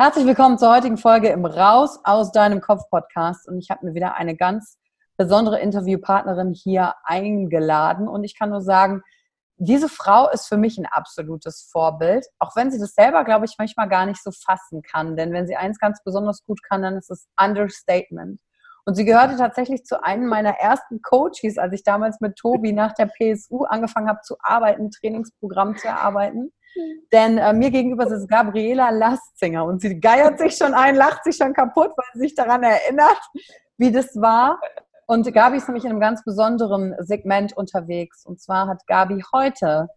Herzlich willkommen zur heutigen Folge im Raus aus deinem Kopf Podcast. Und ich habe mir wieder eine ganz besondere Interviewpartnerin hier eingeladen. Und ich kann nur sagen, diese Frau ist für mich ein absolutes Vorbild, auch wenn sie das selber, glaube ich, manchmal gar nicht so fassen kann. Denn wenn sie eins ganz besonders gut kann, dann ist es Understatement. Und sie gehörte tatsächlich zu einem meiner ersten Coaches, als ich damals mit Tobi nach der PSU angefangen habe zu arbeiten, Trainingsprogramm zu erarbeiten. Denn äh, mir gegenüber ist Gabriela Lastzinger und sie geiert sich schon ein, lacht sich schon kaputt, weil sie sich daran erinnert, wie das war. Und Gabi ist nämlich in einem ganz besonderen Segment unterwegs. Und zwar hat Gabi heute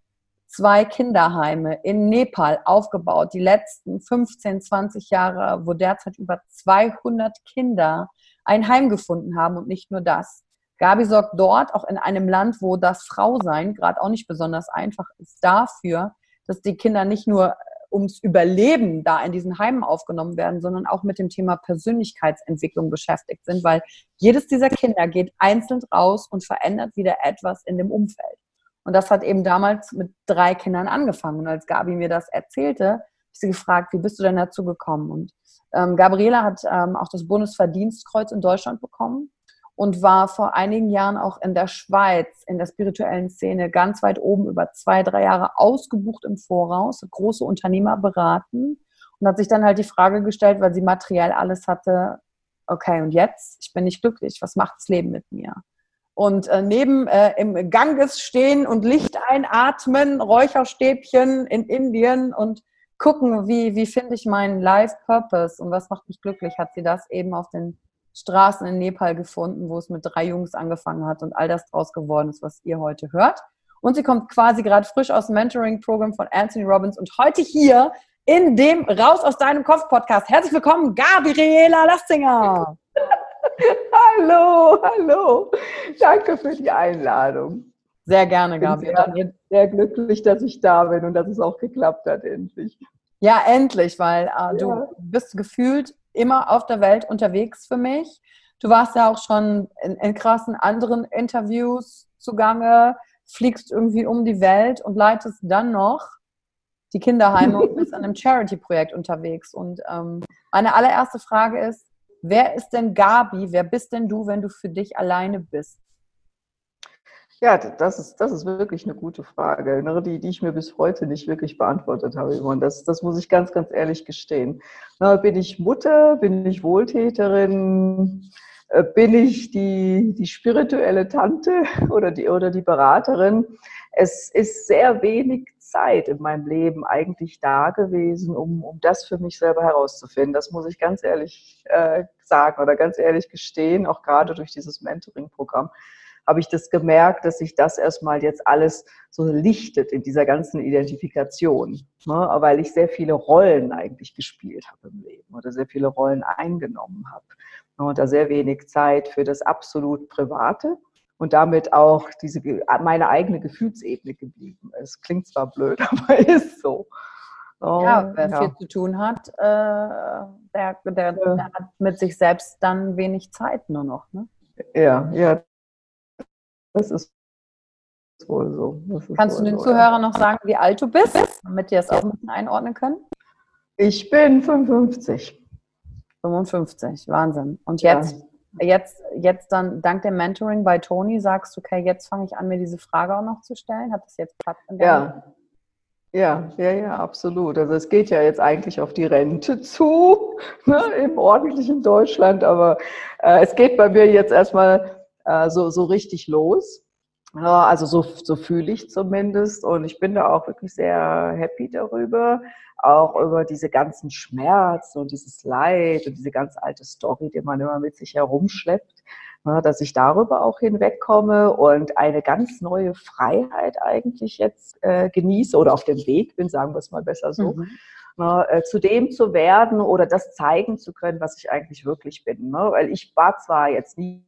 zwei Kinderheime in Nepal aufgebaut, die letzten 15, 20 Jahre, wo derzeit über 200 Kinder ein Heim gefunden haben und nicht nur das. Gabi sorgt dort, auch in einem Land, wo das Frausein gerade auch nicht besonders einfach ist, dafür, dass die Kinder nicht nur äh, ums Überleben da in diesen Heimen aufgenommen werden, sondern auch mit dem Thema Persönlichkeitsentwicklung beschäftigt sind, weil jedes dieser Kinder geht einzeln raus und verändert wieder etwas in dem Umfeld. Und das hat eben damals mit drei Kindern angefangen. Und als Gabi mir das erzählte, habe ich sie gefragt, wie bist du denn dazu gekommen? Und ähm, Gabriela hat ähm, auch das Bundesverdienstkreuz in Deutschland bekommen und war vor einigen Jahren auch in der Schweiz in der spirituellen Szene ganz weit oben über zwei, drei Jahre ausgebucht im Voraus, große Unternehmer beraten und hat sich dann halt die Frage gestellt, weil sie materiell alles hatte, okay, und jetzt? Ich bin nicht glücklich, was macht das Leben mit mir? Und äh, neben äh, im Ganges stehen und Licht einatmen, Räucherstäbchen in Indien und gucken, wie, wie finde ich meinen Life Purpose und was macht mich glücklich, hat sie das eben auf den Straßen in Nepal gefunden, wo es mit drei Jungs angefangen hat und all das draus geworden ist, was ihr heute hört. Und sie kommt quasi gerade frisch aus dem Mentoring-Programm von Anthony Robbins und heute hier in dem Raus aus deinem Kopf Podcast. Herzlich willkommen, Gabriela Lastinger. hallo, hallo. Danke für die Einladung. Sehr gerne, Gabriela. Ich bin sehr, sehr glücklich, dass ich da bin und dass es auch geklappt hat, endlich. Ja, endlich, weil äh, du ja. bist gefühlt immer auf der Welt unterwegs für mich. Du warst ja auch schon in, in krassen anderen Interviews zugange, fliegst irgendwie um die Welt und leitest dann noch die Kinderheime und bist an einem Charity-Projekt unterwegs. Und ähm, meine allererste Frage ist, wer ist denn Gabi? Wer bist denn du, wenn du für dich alleine bist? Ja, das ist, das ist wirklich eine gute Frage, ne, die, die ich mir bis heute nicht wirklich beantwortet habe. Und das, das muss ich ganz, ganz ehrlich gestehen. Na, bin ich Mutter? Bin ich Wohltäterin? Äh, bin ich die, die spirituelle Tante oder die, oder die Beraterin? Es ist sehr wenig Zeit in meinem Leben eigentlich da gewesen, um, um das für mich selber herauszufinden. Das muss ich ganz ehrlich äh, sagen oder ganz ehrlich gestehen, auch gerade durch dieses Mentoring-Programm habe ich das gemerkt, dass sich das erstmal jetzt alles so lichtet in dieser ganzen Identifikation, ne? weil ich sehr viele Rollen eigentlich gespielt habe im Leben oder sehr viele Rollen eingenommen habe ne? und da sehr wenig Zeit für das absolut Private und damit auch diese meine eigene Gefühlsebene geblieben ist. Klingt zwar blöd, aber ist so. Oh, ja, wer ja. viel zu tun hat, äh, der, der, der, hat mit sich selbst dann wenig Zeit nur noch. Ne? Ja, ja, das ist wohl so. Kannst wohl du den so, Zuhörern ja. noch sagen, wie alt du bist, damit die das auch ein bisschen einordnen können? Ich bin 55. 55, Wahnsinn. Und jetzt, ja. jetzt, jetzt dann dank dem Mentoring bei Toni sagst du, okay, jetzt fange ich an, mir diese Frage auch noch zu stellen. Hat das jetzt Platz in Ja. Ja, ja, ja, absolut. Also es geht ja jetzt eigentlich auf die Rente zu, ne, im ordentlichen Deutschland, aber äh, es geht bei mir jetzt erstmal äh, so, so richtig los. Ja, also so, so fühle ich zumindest und ich bin da auch wirklich sehr happy darüber, auch über diese ganzen Schmerzen und dieses Leid und diese ganz alte Story, die man immer mit sich herumschleppt, ja, dass ich darüber auch hinwegkomme und eine ganz neue Freiheit eigentlich jetzt äh, genieße oder auf dem Weg bin, sagen wir es mal besser so. Mhm. Ne, äh, zu dem zu werden oder das zeigen zu können, was ich eigentlich wirklich bin. Ne? Weil ich war zwar jetzt nie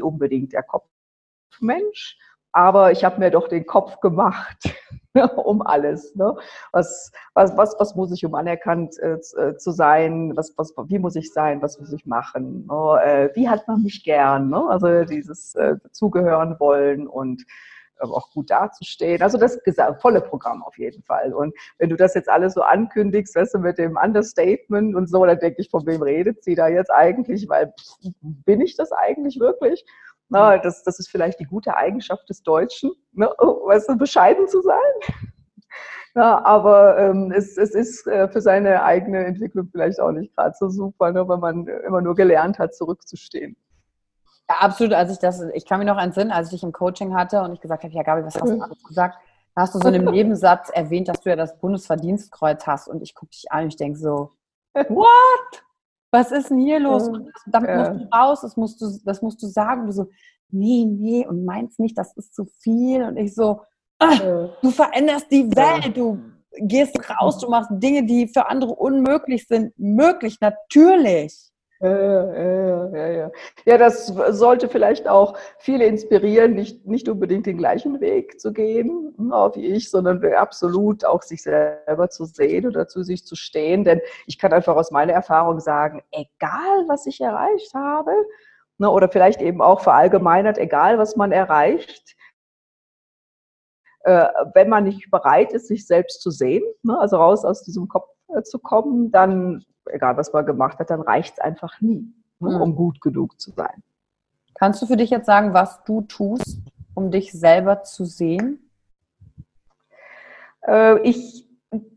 unbedingt der Kopfmensch, aber ich habe mir doch den Kopf gemacht ne, um alles. Ne? Was, was, was, was muss ich, um anerkannt äh, äh, zu sein? Was, was, wie muss ich sein? Was muss ich machen? Ne? Äh, wie hat man mich gern? Ne? Also dieses äh, zugehören wollen und auch gut dazustehen. Also das volle Programm auf jeden Fall. Und wenn du das jetzt alles so ankündigst, weißt du, mit dem Understatement und so, dann denke ich, von wem redet sie da jetzt eigentlich? Weil bin ich das eigentlich wirklich? Na, das, das ist vielleicht die gute Eigenschaft des Deutschen, ne? weißt du, bescheiden zu sein. Ja, aber ähm, es, es ist äh, für seine eigene Entwicklung vielleicht auch nicht gerade so super, ne, wenn man immer nur gelernt hat, zurückzustehen. Ja, absolut. Als ich das, ich kann mich noch entsinnen, als ich dich im Coaching hatte und ich gesagt habe, ja, Gabi, was hast du alles gesagt? Da hast du so in einem Nebensatz erwähnt, dass du ja das Bundesverdienstkreuz hast und ich gucke dich an und ich denke so, what? Was ist denn hier los? Und damit musst du raus, das musst du, das musst du sagen. Du so, nee, nee, und meinst nicht, das ist zu viel. Und ich so, ah, du veränderst die Welt, du gehst raus, du machst Dinge, die für andere unmöglich sind, möglich, natürlich. Ja, ja, ja, ja. ja, das sollte vielleicht auch viele inspirieren, nicht, nicht unbedingt den gleichen Weg zu gehen hm, wie ich, sondern absolut auch sich selber zu sehen oder zu sich zu stehen. Denn ich kann einfach aus meiner Erfahrung sagen, egal was ich erreicht habe, ne, oder vielleicht eben auch verallgemeinert, egal was man erreicht, äh, wenn man nicht bereit ist, sich selbst zu sehen, ne, also raus aus diesem Kopf äh, zu kommen, dann egal was man gemacht hat, dann reicht es einfach nie, ne, mhm. um gut genug zu sein. Kannst du für dich jetzt sagen, was du tust, um dich selber zu sehen? Äh, ich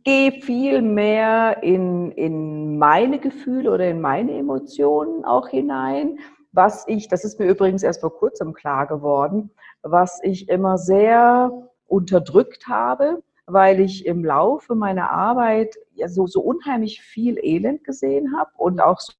gehe viel mehr in, in meine Gefühle oder in meine Emotionen auch hinein. Was ich, das ist mir übrigens erst vor kurzem klar geworden, was ich immer sehr unterdrückt habe, weil ich im Laufe meiner Arbeit ja so, so unheimlich viel Elend gesehen habe und auch so,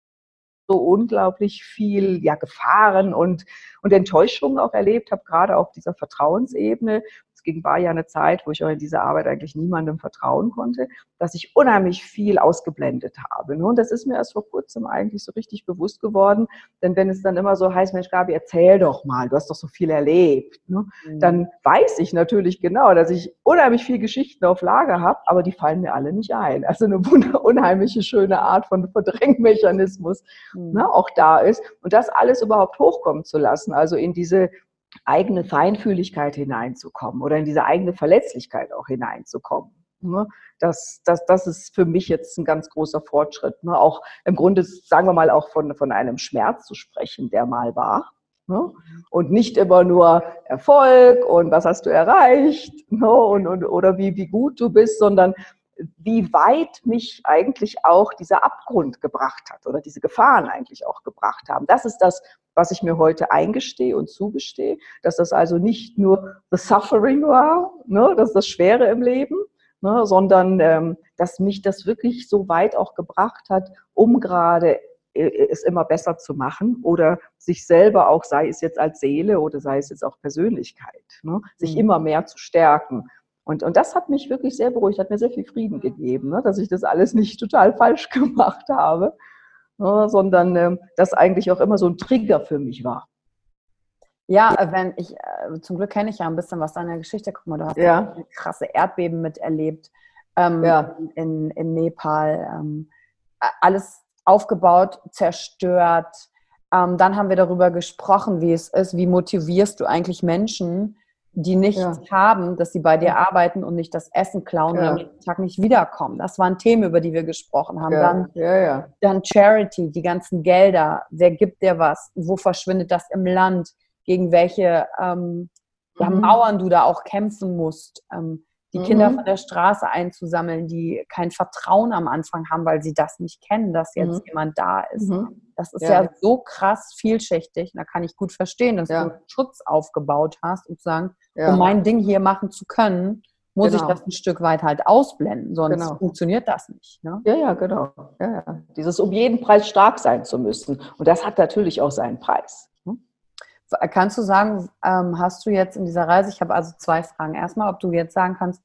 so unglaublich viel ja, Gefahren und, und Enttäuschungen auch erlebt habe, gerade auf dieser Vertrauensebene es ging, war ja eine Zeit, wo ich auch in dieser Arbeit eigentlich niemandem vertrauen konnte, dass ich unheimlich viel ausgeblendet habe. Ne? Und das ist mir erst vor kurzem eigentlich so richtig bewusst geworden, denn wenn es dann immer so heißt, Mensch, Gabi, erzähl doch mal, du hast doch so viel erlebt, ne? mhm. dann weiß ich natürlich genau, dass ich unheimlich viel Geschichten auf Lager habe, aber die fallen mir alle nicht ein. Also eine unheimliche schöne Art von Verdrängmechanismus mhm. ne, auch da ist. Und das alles überhaupt hochkommen zu lassen, also in diese eigene Feinfühligkeit hineinzukommen oder in diese eigene Verletzlichkeit auch hineinzukommen. Ne? Das, das, das ist für mich jetzt ein ganz großer Fortschritt. Ne? Auch im Grunde, sagen wir mal, auch von, von einem Schmerz zu sprechen, der mal war. Ne? Und nicht immer nur Erfolg und was hast du erreicht und, und, oder wie, wie gut du bist, sondern wie weit mich eigentlich auch dieser Abgrund gebracht hat oder diese Gefahren eigentlich auch gebracht haben. Das ist das, was ich mir heute eingestehe und zugestehe, dass das also nicht nur the suffering war, ne, dass das Schwere im Leben, ne, sondern ähm, dass mich das wirklich so weit auch gebracht hat, um gerade äh, es immer besser zu machen oder sich selber auch, sei es jetzt als Seele oder sei es jetzt auch Persönlichkeit, ne, sich mhm. immer mehr zu stärken. Und, und das hat mich wirklich sehr beruhigt, hat mir sehr viel Frieden gegeben, ne, dass ich das alles nicht total falsch gemacht habe, ne, sondern äh, das eigentlich auch immer so ein Trigger für mich war. Ja, äh, wenn ich, äh, zum Glück kenne ich ja ein bisschen was deiner Geschichte. Guck mal, du hast ja. krasse Erdbeben miterlebt ähm, ja. in, in Nepal. Ähm, alles aufgebaut, zerstört. Ähm, dann haben wir darüber gesprochen, wie es ist, wie motivierst du eigentlich Menschen, die nichts ja. haben, dass sie bei dir arbeiten und nicht das Essen klauen ja. und am nächsten Tag nicht wiederkommen. Das waren Themen, über die wir gesprochen haben. Ja. Dann, dann Charity, die ganzen Gelder, wer gibt dir was, wo verschwindet das im Land, gegen welche ähm, mhm. Mauern du da auch kämpfen musst. Ähm, die mhm. Kinder von der Straße einzusammeln, die kein Vertrauen am Anfang haben, weil sie das nicht kennen, dass jetzt mhm. jemand da ist. Mhm. Das ist ja. ja. so krass vielschichtig. Da kann ich gut verstehen, dass ja. du Schutz aufgebaut hast und zu sagen, ja. um mein Ding hier machen zu können, muss genau. ich das ein Stück weit halt ausblenden, sonst genau. funktioniert das nicht. Ne? Ja, ja, genau. Ja, ja. Dieses um jeden Preis stark sein zu müssen. Und das hat natürlich auch seinen Preis. Kannst du sagen, ähm, hast du jetzt in dieser Reise, ich habe also zwei Fragen. Erstmal, ob du jetzt sagen kannst,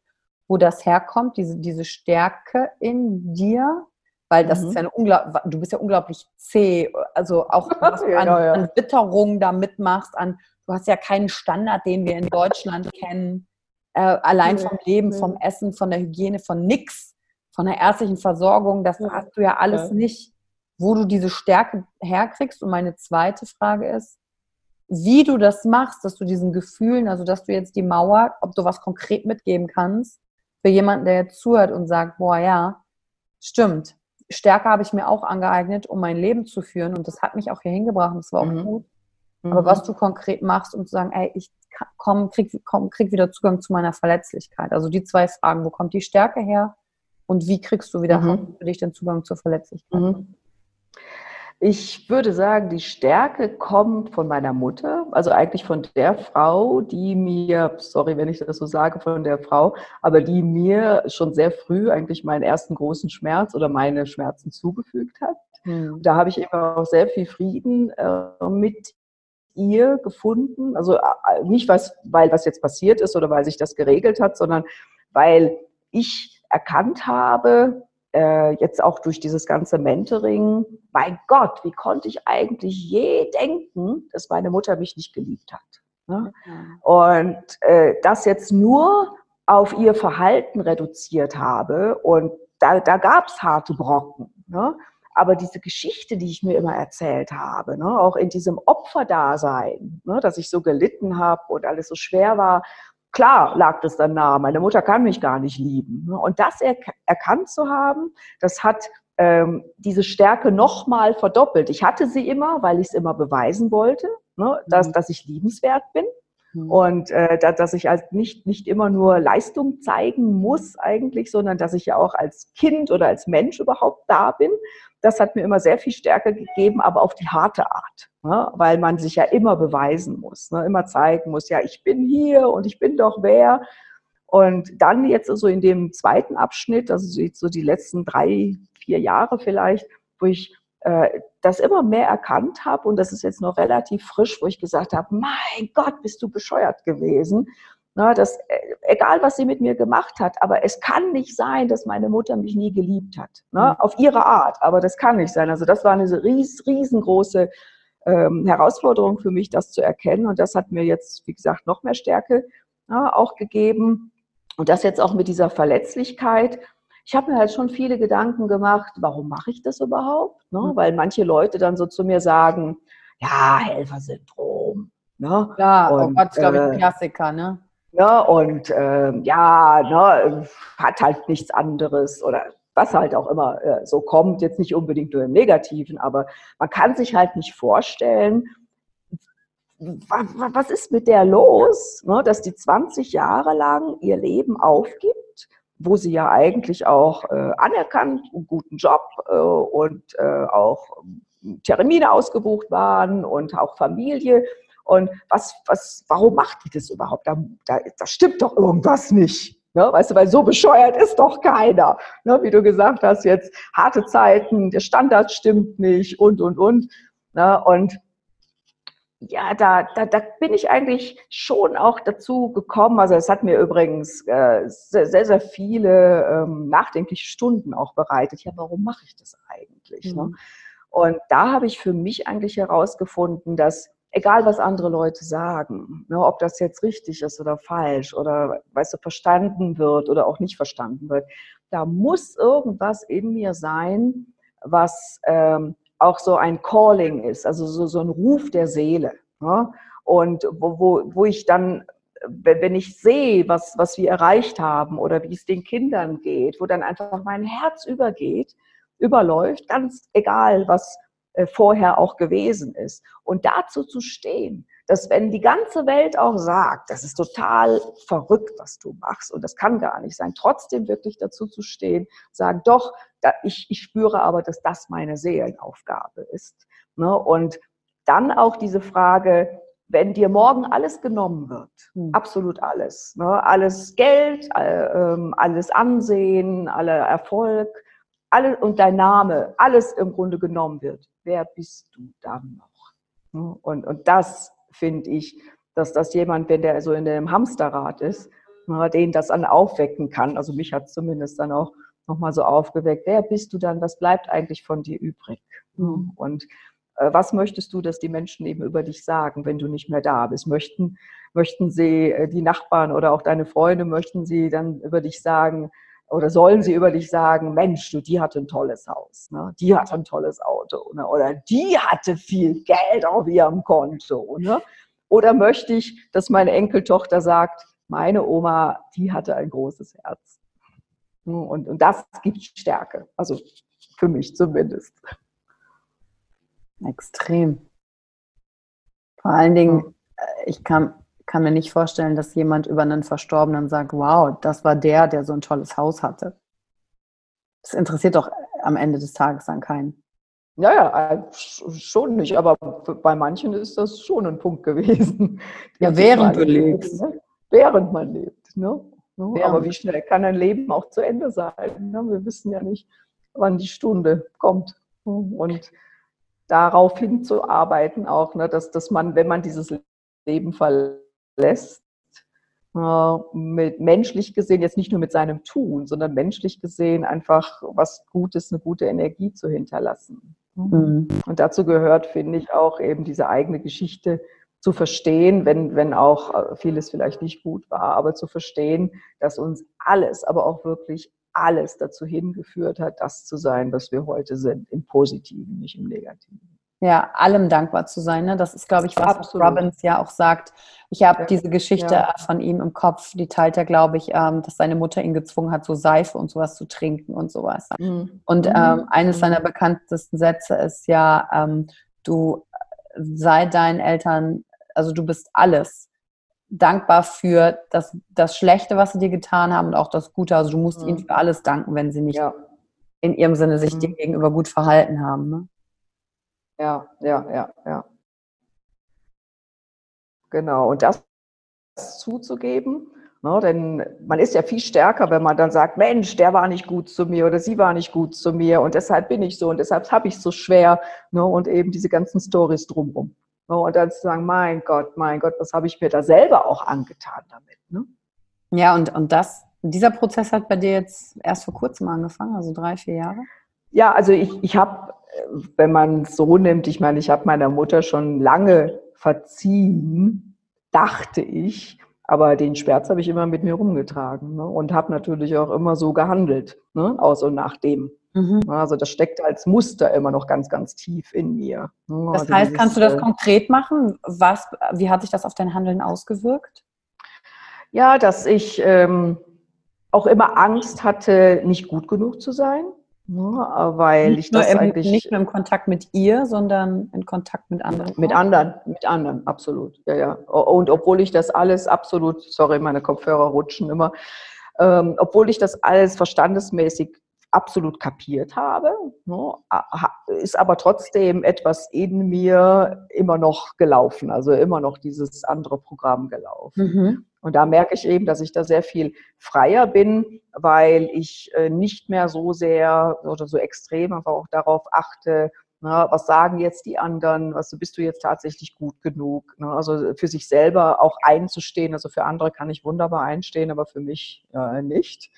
wo das herkommt, diese, diese Stärke in dir, weil das mhm. ist ja eine unglaublich, du bist ja unglaublich zäh, also auch was du an, ja. an Witterung da mitmachst, an, du hast ja keinen Standard, den wir in Deutschland kennen, äh, allein vom Leben, vom Essen, von der Hygiene, von nix, von der ärztlichen Versorgung, das hast du ja alles nicht, wo du diese Stärke herkriegst. Und meine zweite Frage ist, wie du das machst, dass du diesen Gefühlen, also dass du jetzt die Mauer, ob du was konkret mitgeben kannst, für jemanden, der jetzt zuhört und sagt, boah, ja, stimmt. Stärke habe ich mir auch angeeignet, um mein Leben zu führen und das hat mich auch hier hingebracht und das war auch mhm. gut. Aber mhm. was du konkret machst, um zu sagen, ey, ich komm, krieg, komm, krieg wieder Zugang zu meiner Verletzlichkeit. Also die zwei Fragen, wo kommt die Stärke her und wie kriegst du wieder mhm. für dich den Zugang zur Verletzlichkeit? Mhm. Ich würde sagen, die Stärke kommt von meiner Mutter, also eigentlich von der Frau, die mir, sorry, wenn ich das so sage, von der Frau, aber die mir schon sehr früh eigentlich meinen ersten großen Schmerz oder meine Schmerzen zugefügt hat. Mhm. Da habe ich eben auch sehr viel Frieden äh, mit ihr gefunden. Also äh, nicht was, weil was jetzt passiert ist oder weil sich das geregelt hat, sondern weil ich erkannt habe, äh, jetzt auch durch dieses ganze Mentoring, mein Gott, wie konnte ich eigentlich je denken, dass meine Mutter mich nicht geliebt hat? Ne? Mhm. Und äh, das jetzt nur auf ihr Verhalten reduziert habe und da, da gab es harte Brocken. Ne? Aber diese Geschichte, die ich mir immer erzählt habe, ne, auch in diesem Opferdasein, ne, dass ich so gelitten habe und alles so schwer war, Klar lag das dann nah, meine Mutter kann mich gar nicht lieben. Ne? Und das er erkannt zu haben, das hat ähm, diese Stärke nochmal verdoppelt. Ich hatte sie immer, weil ich es immer beweisen wollte, ne, dass, mhm. dass ich liebenswert bin. Mhm. Und äh, dass ich als nicht, nicht immer nur Leistung zeigen muss eigentlich, sondern dass ich ja auch als Kind oder als Mensch überhaupt da bin. Das hat mir immer sehr viel Stärke gegeben, aber auf die harte Art ne? weil man sich ja immer beweisen muss, ne? immer zeigen muss, ja, ich bin hier und ich bin doch wer. Und dann jetzt so in dem zweiten Abschnitt, also so die letzten drei, vier Jahre vielleicht, wo ich äh, das immer mehr erkannt habe und das ist jetzt noch relativ frisch, wo ich gesagt habe, mein Gott, bist du bescheuert gewesen. Na, das, äh, egal, was sie mit mir gemacht hat, aber es kann nicht sein, dass meine Mutter mich nie geliebt hat. Ne? Mhm. Auf ihre Art, aber das kann nicht sein. Also das war eine ries, riesengroße ähm, Herausforderung für mich, das zu erkennen. Und das hat mir jetzt, wie gesagt, noch mehr Stärke ja, auch gegeben. Und das jetzt auch mit dieser Verletzlichkeit. Ich habe mir halt schon viele Gedanken gemacht, warum mache ich das überhaupt? Ne? Mhm. Weil manche Leute dann so zu mir sagen, ja, Helfersyndrom. Ne? Ja, oh und, oh Gott, ist, glaube ich, äh, Klassiker, ne? Ja, und äh, ja, ne, hat halt nichts anderes oder was halt auch immer äh, so kommt, jetzt nicht unbedingt nur im Negativen, aber man kann sich halt nicht vorstellen, was ist mit der los, ne, dass die 20 Jahre lang ihr Leben aufgibt, wo sie ja eigentlich auch äh, anerkannt, einen guten Job äh, und äh, auch Termine ausgebucht waren und auch Familie. Und was, was, warum macht die das überhaupt? Da, da, da stimmt doch irgendwas nicht. Ne? Weißt du, weil so bescheuert ist doch keiner. Ne? Wie du gesagt hast, jetzt harte Zeiten, der Standard stimmt nicht und, und, und. Ne? Und ja, da, da, da bin ich eigentlich schon auch dazu gekommen. Also es hat mir übrigens äh, sehr, sehr, sehr viele ähm, nachdenkliche Stunden auch bereitet. Ja, warum mache ich das eigentlich? Ne? Mhm. Ne? Und da habe ich für mich eigentlich herausgefunden, dass egal was andere Leute sagen, ne, ob das jetzt richtig ist oder falsch oder weißt du, verstanden wird oder auch nicht verstanden wird, da muss irgendwas in mir sein, was ähm, auch so ein Calling ist, also so, so ein Ruf der Seele. Ne? Und wo, wo, wo ich dann, wenn ich sehe, was, was wir erreicht haben oder wie es den Kindern geht, wo dann einfach mein Herz übergeht, überläuft, ganz egal, was vorher auch gewesen ist. Und dazu zu stehen, dass wenn die ganze Welt auch sagt, das ist total verrückt, was du machst und das kann gar nicht sein, trotzdem wirklich dazu zu stehen, sagen, doch, ich, ich spüre aber, dass das meine Seelenaufgabe ist. Ne? Und dann auch diese Frage, wenn dir morgen alles genommen wird, hm. absolut alles, ne? alles Geld, ähm, alles Ansehen, aller Erfolg, alle, und dein Name, alles im Grunde genommen wird, wer bist du dann noch? Und, und das finde ich, dass das jemand, wenn der so in dem Hamsterrad ist, den das dann aufwecken kann. Also mich hat es zumindest dann auch nochmal so aufgeweckt. Wer bist du dann? Was bleibt eigentlich von dir übrig? Mhm. Und äh, was möchtest du, dass die Menschen eben über dich sagen, wenn du nicht mehr da bist? Möchten, möchten sie, äh, die Nachbarn oder auch deine Freunde, möchten sie dann über dich sagen, oder sollen sie über dich sagen, Mensch, du, die hatte ein tolles Haus, ne? die hatte ein tolles Auto ne? oder die hatte viel Geld auf ihrem Konto. Ne? Oder möchte ich, dass meine Enkeltochter sagt, meine Oma, die hatte ein großes Herz. Und, und das gibt Stärke, also für mich zumindest. Extrem. Vor allen Dingen, äh, ich kann, kann mir nicht vorstellen, dass jemand über einen Verstorbenen sagt, wow, das war der, der so ein tolles Haus hatte. Das interessiert doch am Ende des Tages an keinen. Ja, ja, äh, schon nicht, aber bei manchen ist das schon ein Punkt gewesen. Ja, während du lebst. Ne? Während man lebt. Ne? ne? Aber wie schnell kann ein Leben auch zu Ende sein? Ne? Wir wissen ja nicht, wann die Stunde kommt. Und darauf hinzuarbeiten auch, ne, dass, dass man, wenn man dieses Leben verlässt, äh, mit menschlich gesehen, jetzt nicht nur mit seinem Tun, sondern menschlich gesehen einfach was Gutes, eine gute Energie zu hinterlassen. Mhm. Und dazu gehört, finde ich, auch eben diese eigene Geschichte zu verstehen, wenn, wenn auch äh, vieles vielleicht nicht gut war, aber zu verstehen, dass uns alles, aber auch wirklich alles dazu hingeführt hat, das zu sein, was wir heute sind, im Positiven, nicht im Negativen. Ja, allem dankbar zu sein. Ne? Das ist, glaube ich, was Absolut. Robbins ja auch sagt. Ich habe ja. diese Geschichte ja. von ihm im Kopf, die teilt er, glaube ich, ähm, dass seine Mutter ihn gezwungen hat, so Seife und sowas zu trinken und sowas. Mhm. Und ähm, mhm. eines seiner mhm. bekanntesten Sätze ist ja, ähm, du sei deinen Eltern, also du bist alles dankbar für das, das Schlechte, was sie dir getan haben und auch das Gute. Also du musst mhm. ihnen für alles danken, wenn sie nicht ja. in ihrem Sinne sich mhm. dir gegenüber gut verhalten haben. Ne? Ja, ja, ja, ja. Genau. Und das zuzugeben, ne, denn man ist ja viel stärker, wenn man dann sagt, Mensch, der war nicht gut zu mir oder sie war nicht gut zu mir und deshalb bin ich so und deshalb habe ich es so schwer ne, und eben diese ganzen Stories drumherum. Und dann zu sagen, mein Gott, mein Gott, was habe ich mir da selber auch angetan damit. Ne? Ja, und, und das, dieser Prozess hat bei dir jetzt erst vor kurzem angefangen, also drei, vier Jahre? Ja, also ich, ich habe, wenn man es so nimmt, ich meine, ich habe meiner Mutter schon lange verziehen, dachte ich, aber den Schmerz habe ich immer mit mir rumgetragen ne? und habe natürlich auch immer so gehandelt, ne? aus und nach dem. Mhm. Also das steckt als Muster immer noch ganz, ganz tief in mir. Ne? Das also heißt, dieses, kannst du das äh, konkret machen? Was, wie hat sich das auf dein Handeln ausgewirkt? Ja, dass ich ähm, auch immer Angst hatte, nicht gut genug zu sein. Ja, weil nicht ich das im, eigentlich nicht nur im Kontakt mit ihr, sondern in Kontakt mit anderen. Mit anderen, mit anderen, absolut. Ja, ja. Und obwohl ich das alles absolut, sorry, meine Kopfhörer rutschen immer, ähm, obwohl ich das alles verstandesmäßig absolut kapiert habe, ne, ist aber trotzdem etwas in mir immer noch gelaufen, also immer noch dieses andere Programm gelaufen. Mhm. Und da merke ich eben, dass ich da sehr viel freier bin, weil ich äh, nicht mehr so sehr oder so extrem einfach auch darauf achte, na, was sagen jetzt die anderen? Was bist du jetzt tatsächlich gut genug? Na, also für sich selber auch einzustehen. Also für andere kann ich wunderbar einstehen, aber für mich äh, nicht.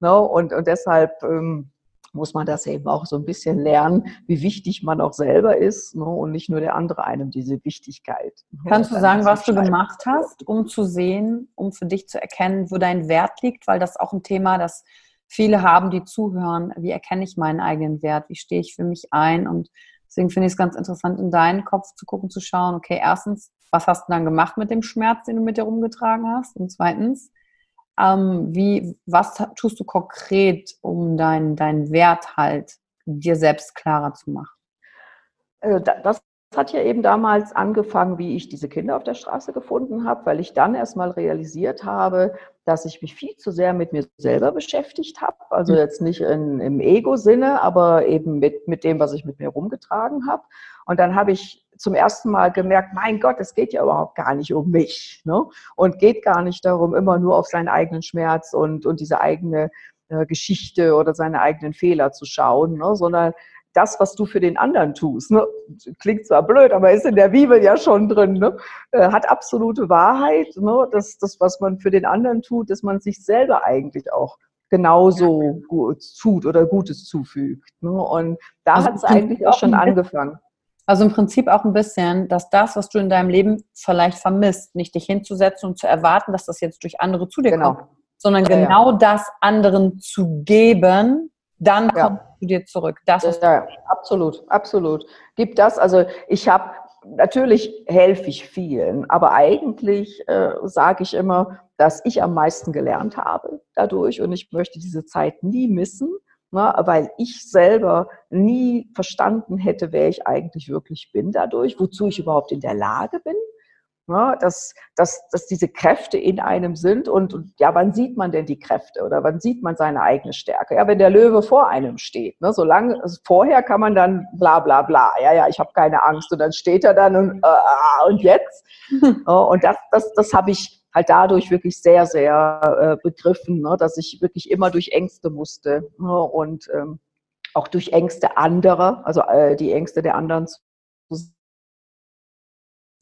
Ne? Und, und deshalb ähm, muss man das eben auch so ein bisschen lernen, wie wichtig man auch selber ist ne? und nicht nur der andere einem diese Wichtigkeit. Ne? Kannst du sagen, was du gemacht hast, um zu sehen, um für dich zu erkennen, wo dein Wert liegt? Weil das auch ein Thema, das viele haben, die zuhören. Wie erkenne ich meinen eigenen Wert? Wie stehe ich für mich ein? Und deswegen finde ich es ganz interessant, in deinen Kopf zu gucken, zu schauen, okay, erstens, was hast du dann gemacht mit dem Schmerz, den du mit dir rumgetragen hast? Und zweitens, ähm, wie, was tust du konkret, um deinen dein Wert halt dir selbst klarer zu machen? Also das hat ja eben damals angefangen, wie ich diese Kinder auf der Straße gefunden habe, weil ich dann erstmal realisiert habe, dass ich mich viel zu sehr mit mir selber beschäftigt habe. Also mhm. jetzt nicht in, im Ego-Sinne, aber eben mit, mit dem, was ich mit mir rumgetragen habe. Und dann habe ich zum ersten Mal gemerkt, mein Gott, es geht ja überhaupt gar nicht um mich. Ne? Und geht gar nicht darum, immer nur auf seinen eigenen Schmerz und, und diese eigene äh, Geschichte oder seine eigenen Fehler zu schauen, ne? sondern das, was du für den anderen tust. Ne? Klingt zwar blöd, aber ist in der Bibel ja schon drin. Ne? Äh, hat absolute Wahrheit. Ne? Das, das, was man für den anderen tut, dass man sich selber eigentlich auch genauso gut tut oder Gutes zufügt. Ne? Und da also hat es eigentlich auch schon angefangen. Also im Prinzip auch ein bisschen, dass das, was du in deinem Leben vielleicht vermisst, nicht dich hinzusetzen und zu erwarten, dass das jetzt durch andere zu dir genau. kommt, sondern ja, genau ja. das anderen zu geben, dann ja. kommt zu dir zurück. Das ist ja, absolut, absolut. Gibt das, also ich habe, natürlich helfe ich vielen, aber eigentlich äh, sage ich immer, dass ich am meisten gelernt habe dadurch und ich möchte diese Zeit nie missen ne, weil ich selber nie verstanden hätte, wer ich eigentlich wirklich bin dadurch, wozu ich überhaupt in der Lage bin. Ne, dass, dass, dass diese Kräfte in einem sind und, und, ja, wann sieht man denn die Kräfte oder wann sieht man seine eigene Stärke? Ja, wenn der Löwe vor einem steht. Ne, solange also vorher kann man dann bla bla bla, ja, ja, ich habe keine Angst und dann steht er dann und, äh, und jetzt. und das, das, das habe ich halt dadurch wirklich sehr, sehr äh, begriffen, ne, dass ich wirklich immer durch Ängste musste ne, und ähm, auch durch Ängste anderer, also äh, die Ängste der anderen zu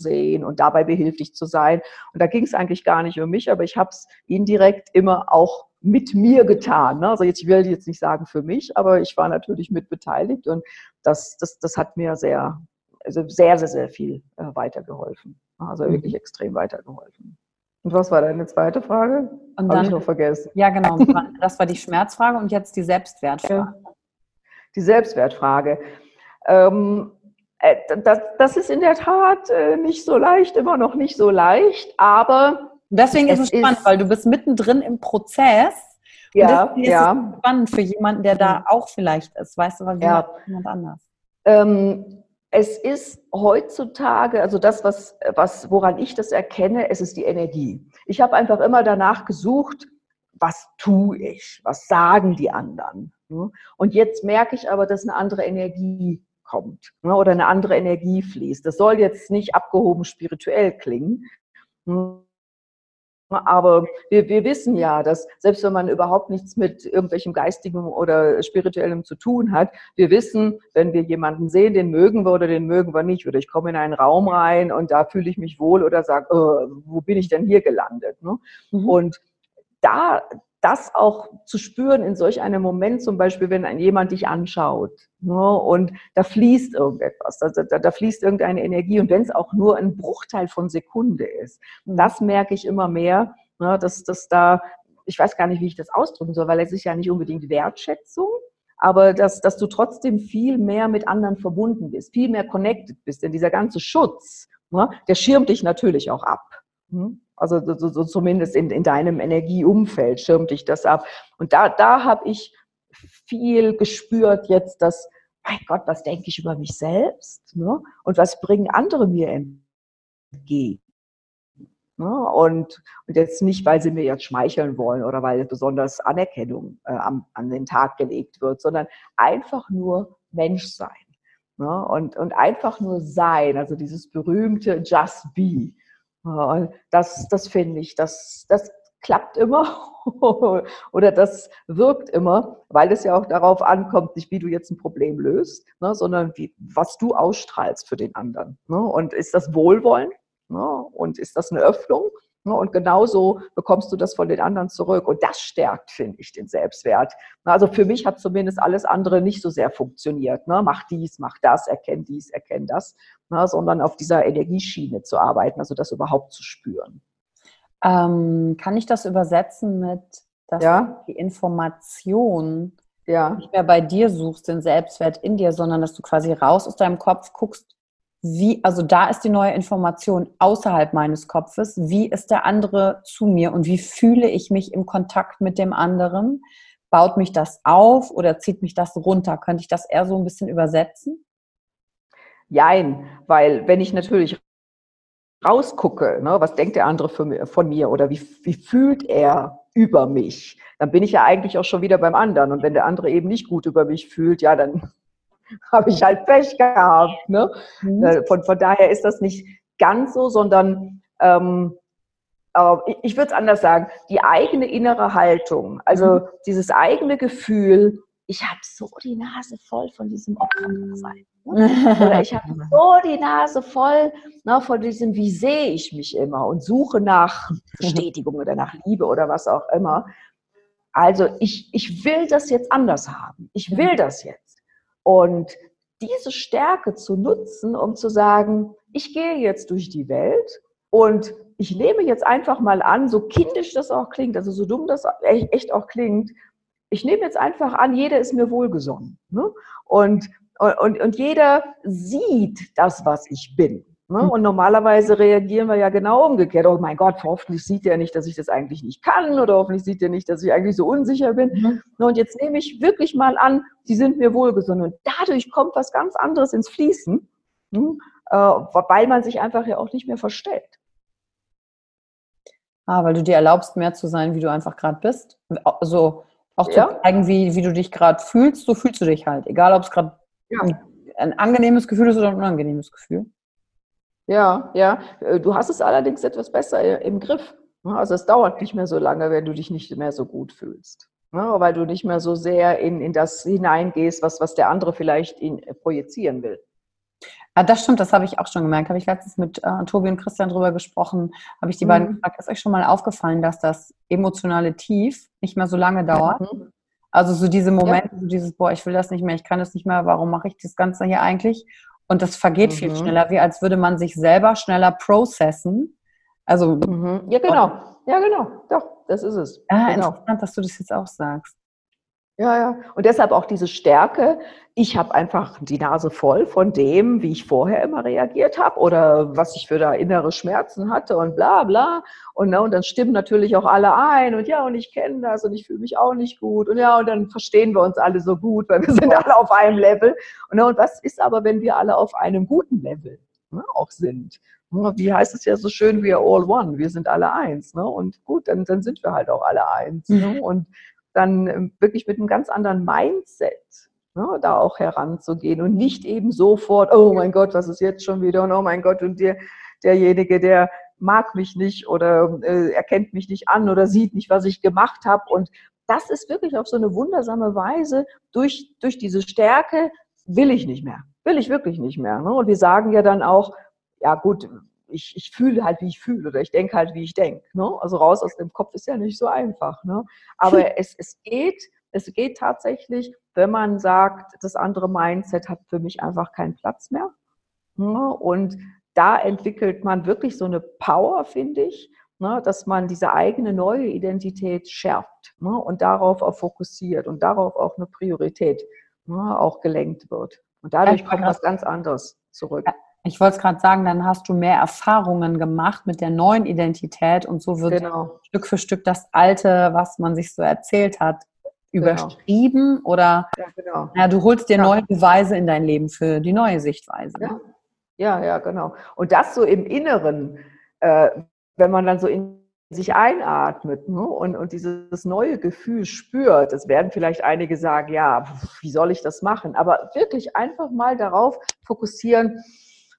sehen und dabei behilflich zu sein. Und da ging es eigentlich gar nicht um mich, aber ich habe es indirekt immer auch mit mir getan. Ne? Also jetzt, ich will jetzt nicht sagen für mich, aber ich war natürlich mit beteiligt und das, das, das hat mir sehr, also sehr, sehr, sehr viel äh, weitergeholfen. Also mhm. wirklich extrem weitergeholfen. Und was war deine zweite Frage? Und dann, Habe ich noch vergessen. Ja, genau. Das war die Schmerzfrage und jetzt die Selbstwertfrage. Die Selbstwertfrage. Ähm, äh, das, das, ist in der Tat äh, nicht so leicht, immer noch nicht so leicht, aber. Deswegen ist es spannend, ist, weil du bist mittendrin im Prozess. Ja, ja. ist spannend für jemanden, der da mhm. auch vielleicht ist. Weißt du, was ja. jemand anders? Ähm, es ist heutzutage, also das, was, was, woran ich das erkenne, es ist die Energie. Ich habe einfach immer danach gesucht, was tue ich? Was sagen die anderen? Und jetzt merke ich aber, dass eine andere Energie kommt oder eine andere Energie fließt. Das soll jetzt nicht abgehoben spirituell klingen, aber wir, wir wissen ja, dass selbst wenn man überhaupt nichts mit irgendwelchem Geistigem oder Spirituellem zu tun hat, wir wissen, wenn wir jemanden sehen, den mögen wir oder den mögen wir nicht. Oder ich komme in einen Raum rein und da fühle ich mich wohl oder sage, oh, wo bin ich denn hier gelandet? Ne? Mhm. Und da, das auch zu spüren in solch einem Moment, zum Beispiel, wenn ein jemand dich anschaut ne, und da fließt irgendetwas, da, da, da fließt irgendeine Energie und wenn es auch nur ein Bruchteil von Sekunde ist, das merke ich immer mehr, ne, dass, dass da, ich weiß gar nicht, wie ich das ausdrücken soll, weil es ist ja nicht unbedingt Wertschätzung, aber dass, dass du trotzdem viel mehr mit anderen verbunden bist, viel mehr connected bist, denn dieser ganze Schutz, ne, der schirmt dich natürlich auch ab. Hm? Also so, so zumindest in, in deinem Energieumfeld schirmt dich das ab. Und da, da habe ich viel gespürt jetzt, dass, mein Gott, was denke ich über mich selbst? Ne? Und was bringen andere mir entgegen? Ne? Und, und jetzt nicht, weil sie mir jetzt schmeicheln wollen oder weil besonders Anerkennung äh, am, an den Tag gelegt wird, sondern einfach nur Mensch sein. Ne? Und, und einfach nur sein, also dieses berühmte Just Be. Und das, das finde ich, das, das klappt immer oder das wirkt immer, weil es ja auch darauf ankommt, nicht wie du jetzt ein Problem löst, ne, sondern wie, was du ausstrahlst für den anderen. Ne? Und ist das Wohlwollen ne? und ist das eine Öffnung und genauso bekommst du das von den anderen zurück. Und das stärkt, finde ich, den Selbstwert. Also für mich hat zumindest alles andere nicht so sehr funktioniert. Ne? Mach dies, mach das, erkenn dies, erkenn das, ne? sondern auf dieser Energieschiene zu arbeiten, also das überhaupt zu spüren. Ähm, kann ich das übersetzen mit, dass ja? die Information ja. nicht mehr bei dir suchst, den Selbstwert in dir, sondern dass du quasi raus aus deinem Kopf guckst, wie, also da ist die neue Information außerhalb meines Kopfes, wie ist der andere zu mir und wie fühle ich mich im Kontakt mit dem anderen? Baut mich das auf oder zieht mich das runter? Könnte ich das eher so ein bisschen übersetzen? Jein, weil wenn ich natürlich rausgucke, ne, was denkt der andere von mir oder wie, wie fühlt er über mich, dann bin ich ja eigentlich auch schon wieder beim anderen. Und wenn der andere eben nicht gut über mich fühlt, ja, dann habe ich halt Pech gehabt. Ne? Mhm. Äh, von, von daher ist das nicht ganz so, sondern ähm, ich, ich würde es anders sagen, die eigene innere Haltung, also mhm. dieses eigene Gefühl, ich habe so die Nase voll von diesem Opferdasein. Ne? Oder ich habe so die Nase voll ne, von diesem, wie sehe ich mich immer und suche nach Bestätigung oder nach Liebe oder was auch immer. Also ich, ich will das jetzt anders haben. Ich will das jetzt. Und diese Stärke zu nutzen, um zu sagen, ich gehe jetzt durch die Welt und ich nehme jetzt einfach mal an, so kindisch das auch klingt, also so dumm das echt auch klingt, ich nehme jetzt einfach an, jeder ist mir wohlgesonnen. Ne? Und, und, und jeder sieht das, was ich bin. Ne? Und normalerweise reagieren wir ja genau umgekehrt. Oh mein Gott, hoffentlich sieht er nicht, dass ich das eigentlich nicht kann oder hoffentlich sieht er nicht, dass ich eigentlich so unsicher bin. Mhm. Und jetzt nehme ich wirklich mal an, sie sind mir wohlgesonnen. Und dadurch kommt was ganz anderes ins Fließen, hm? äh, weil man sich einfach ja auch nicht mehr verstellt. Ah, weil du dir erlaubst, mehr zu sein, wie du einfach gerade bist. Also auch zu ja. zeigen, wie, wie du dich gerade fühlst, so fühlst du dich halt. Egal, ob es gerade ja. ein, ein angenehmes Gefühl ist oder ein unangenehmes Gefühl. Ja, ja. Äh, du hast es allerdings etwas besser im Griff. Ne? Also es dauert nicht mehr so lange, wenn du dich nicht mehr so gut fühlst. Ne? Weil du nicht mehr so sehr in, in das hineingehst, was, was der andere vielleicht in, äh, projizieren will. Ja, das stimmt, das habe ich auch schon gemerkt. Habe ich letztens mit äh, Tobi und Christian drüber gesprochen, habe ich die mhm. beiden gefragt, ist euch schon mal aufgefallen, dass das emotionale Tief nicht mehr so lange dauert? Mhm. Also so diese Momente, ja. so dieses, boah, ich will das nicht mehr, ich kann das nicht mehr, warum mache ich das Ganze hier eigentlich? Und das vergeht mhm. viel schneller, wie als würde man sich selber schneller processen. Also mhm. ja genau, ja genau, doch, das ist es. Ah, genau. interessant, dass du das jetzt auch sagst. Ja, ja. Und deshalb auch diese Stärke. Ich habe einfach die Nase voll von dem, wie ich vorher immer reagiert habe oder was ich für da innere Schmerzen hatte und bla bla. Und, ne, und dann stimmen natürlich auch alle ein und ja, und ich kenne das und ich fühle mich auch nicht gut. Und ja, und dann verstehen wir uns alle so gut, weil wir sind alle auf einem Level. Und, ne, und was ist aber, wenn wir alle auf einem guten Level ne, auch sind? Wie heißt es ja so schön, we are all one, wir sind alle eins. Ne? Und gut, dann, dann sind wir halt auch alle eins. Ne? Mhm. Und dann ähm, wirklich mit einem ganz anderen Mindset ne, da auch heranzugehen und nicht eben sofort, oh mein Gott, was ist jetzt schon wieder und oh mein Gott und der, derjenige, der mag mich nicht oder äh, erkennt mich nicht an oder sieht nicht, was ich gemacht habe und das ist wirklich auf so eine wundersame Weise durch, durch diese Stärke will ich nicht mehr, will ich wirklich nicht mehr. Ne? Und wir sagen ja dann auch, ja gut, ich, ich fühle halt, wie ich fühle oder ich denke halt, wie ich denke. Ne? Also raus aus dem Kopf ist ja nicht so einfach. Ne? Aber es, es geht, es geht tatsächlich, wenn man sagt, das andere Mindset hat für mich einfach keinen Platz mehr. Ne? Und da entwickelt man wirklich so eine Power, finde ich, ne? dass man diese eigene neue Identität schärft ne? und darauf auch fokussiert und darauf auch eine Priorität ne? auch gelenkt wird. Und dadurch kommt was ganz anderes zurück. Ich wollte es gerade sagen, dann hast du mehr Erfahrungen gemacht mit der neuen Identität und so wird genau. Stück für Stück das Alte, was man sich so erzählt hat, überschrieben oder ja, genau. ja, du holst dir ja. neue Beweise in dein Leben für die neue Sichtweise. Ja, ja, ja genau. Und das so im Inneren, äh, wenn man dann so in sich einatmet ne, und, und dieses neue Gefühl spürt, es werden vielleicht einige sagen, ja, wie soll ich das machen? Aber wirklich einfach mal darauf fokussieren,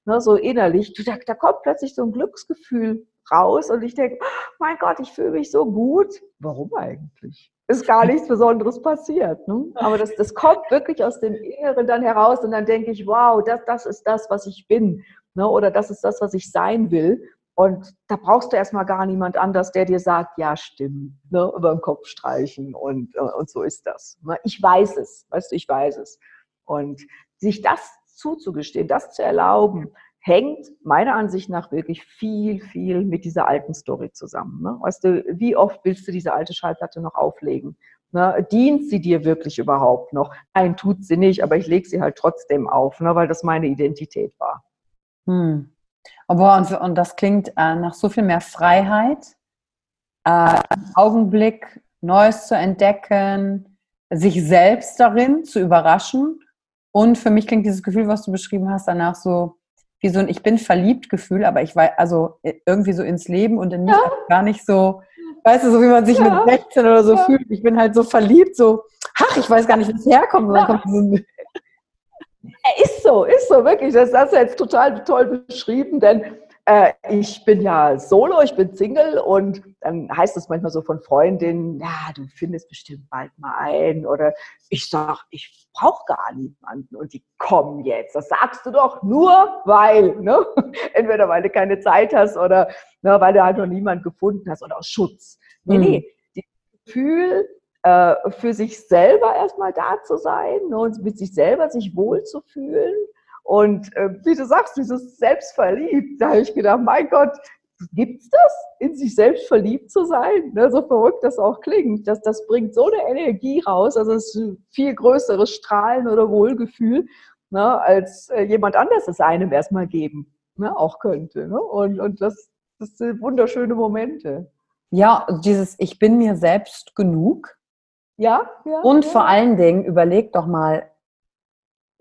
ne, so innerlich, da, da kommt plötzlich so ein Glücksgefühl raus und ich denke, mein Gott, ich fühle mich so gut. Warum eigentlich? Ist gar nichts Besonderes passiert. Ne? Aber das, das kommt wirklich aus dem Inneren dann heraus und dann denke ich, wow, das, das ist das, was ich bin. Ne? Oder das ist das, was ich sein will. Und da brauchst du erstmal gar niemand anders, der dir sagt, ja, stimmt, ne, über den Kopf streichen und, äh, und so ist das. Ne? Ich weiß es, weißt du, ich weiß es. Und sich das zuzugestehen, das zu erlauben, hängt meiner Ansicht nach wirklich viel, viel mit dieser alten Story zusammen. Ne? Weißt du, wie oft willst du diese alte Schallplatte noch auflegen? Ne? Dient sie dir wirklich überhaupt noch? Nein, tut sie nicht, aber ich lege sie halt trotzdem auf, ne? weil das meine Identität war. Hm. Aber und, und das klingt äh, nach so viel mehr Freiheit, äh, Augenblick, Neues zu entdecken, sich selbst darin zu überraschen. Und für mich klingt dieses Gefühl, was du beschrieben hast, danach so wie so ein Ich bin verliebt Gefühl, aber ich weiß, also äh, irgendwie so ins Leben und in mich ja. gar nicht so, weißt du, so wie man sich ja. mit 16 oder so ja. fühlt. Ich bin halt so verliebt, so, ach, ich weiß gar nicht, wie es herkommt. So ist so, ist so, wirklich. Das hast du jetzt total toll beschrieben, denn äh, ich bin ja solo, ich bin Single und dann heißt es manchmal so von Freundinnen, ja, du findest bestimmt bald mal ein oder ich sag, ich brauche gar niemanden und die kommen jetzt. Das sagst du doch nur, weil, ne? entweder weil du keine Zeit hast oder ne, weil du halt noch niemanden gefunden hast oder aus Schutz. Nee, mhm. nee, das Gefühl, äh, für sich selber erstmal da zu sein ne, und mit sich selber sich wohl zu fühlen. Und äh, wie du sagst, dieses Selbstverliebt, da habe ich gedacht, mein Gott, gibt's das, in sich selbst verliebt zu sein? Ne, so verrückt das auch klingt. Das, das bringt so eine Energie raus, also es ist ein viel größeres Strahlen oder Wohlgefühl, ne, als äh, jemand anders es einem erstmal geben ne, auch könnte. Ne? Und, und das, das sind wunderschöne Momente. Ja, dieses Ich bin mir selbst genug, ja, ja. Und ja. vor allen Dingen, überleg doch mal,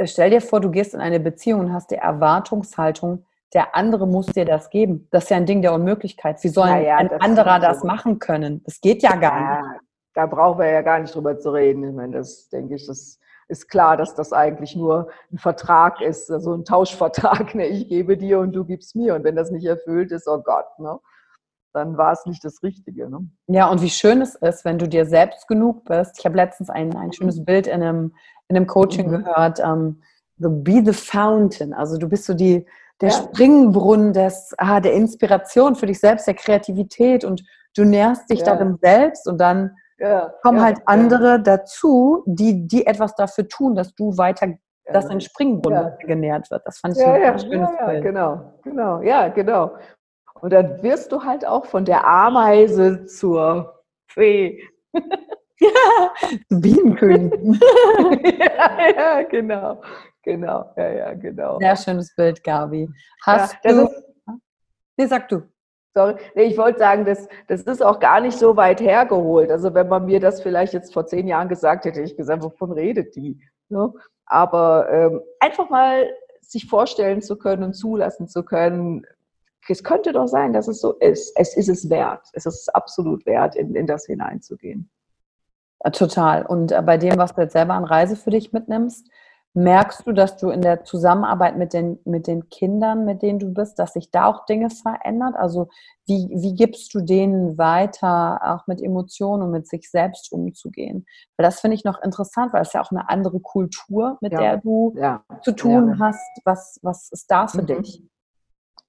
stell dir vor, du gehst in eine Beziehung und hast die Erwartungshaltung, der andere muss dir das geben. Das ist ja ein Ding der Unmöglichkeit. Wie soll ja, ein anderer das machen können? Das geht ja gar ja, nicht. Da brauchen wir ja gar nicht drüber zu reden. Ich meine, das denke ich, das ist klar, dass das eigentlich nur ein Vertrag ist, also ein Tauschvertrag. Ne? Ich gebe dir und du gibst mir. Und wenn das nicht erfüllt ist, oh Gott. Ne? Dann war es nicht das Richtige. Ne? Ja, und wie schön es ist, wenn du dir selbst genug bist. Ich habe letztens ein, ein schönes Bild in einem, in einem Coaching mhm. gehört. Um, ähm, the be the fountain. Also du bist so die, der ja. Springbrunnen des, ah, der Inspiration für dich selbst, der Kreativität und du nährst dich ja. darin selbst und dann ja. kommen halt andere dazu, die, die etwas dafür tun, dass du weiter dass ein Springbrunnen genährt wird. Das fand ich ein ja, schönes Bild. Genau, genau, ja, genau. Und dann wirst du halt auch von der Ameise zur Fee. ja, Bienenkönigin. ja, ja, genau. Genau, ja, ja, genau. Sehr schönes Bild, Gabi. Hast ja, du. Ist, nee, sag du. Sorry, nee, ich wollte sagen, das, das ist auch gar nicht so weit hergeholt. Also wenn man mir das vielleicht jetzt vor zehn Jahren gesagt hätte, hätte ich gesagt, wovon redet die? Ne? Aber ähm, einfach mal sich vorstellen zu können und zulassen zu können, es könnte doch sein, dass es so ist. Es ist es wert. Es ist absolut wert, in, in das hineinzugehen. Total. Und äh, bei dem, was du jetzt selber an Reise für dich mitnimmst, merkst du, dass du in der Zusammenarbeit mit den, mit den Kindern, mit denen du bist, dass sich da auch Dinge verändert? Also wie, wie gibst du denen weiter, auch mit Emotionen und mit sich selbst umzugehen? Weil das finde ich noch interessant, weil es ja auch eine andere Kultur, mit ja. der du ja. zu tun ja. hast. Was, was ist da für mhm. dich?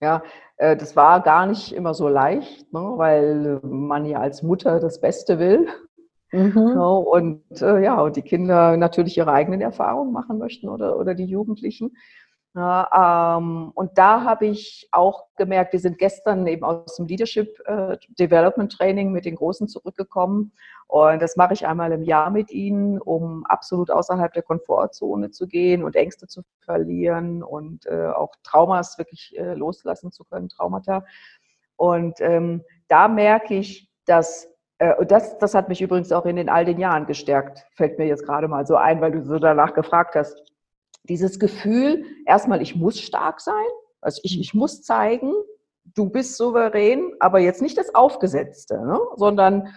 Ja, äh, das war gar nicht immer so leicht, ne, weil man ja als Mutter das Beste will. Mhm. Ne, und äh, ja, und die Kinder natürlich ihre eigenen Erfahrungen machen möchten oder, oder die Jugendlichen. Ja, ähm, und da habe ich auch gemerkt, wir sind gestern eben aus dem Leadership äh, Development Training mit den Großen zurückgekommen. Und das mache ich einmal im Jahr mit ihnen, um absolut außerhalb der Komfortzone zu gehen und Ängste zu verlieren und äh, auch Traumas wirklich äh, loslassen zu können, Traumata. Und ähm, da merke ich, dass äh, und das, das hat mich übrigens auch in den all den Jahren gestärkt, fällt mir jetzt gerade mal so ein, weil du so danach gefragt hast. Dieses Gefühl, erstmal, ich muss stark sein, also ich, ich muss zeigen, du bist souverän, aber jetzt nicht das Aufgesetzte, ne? sondern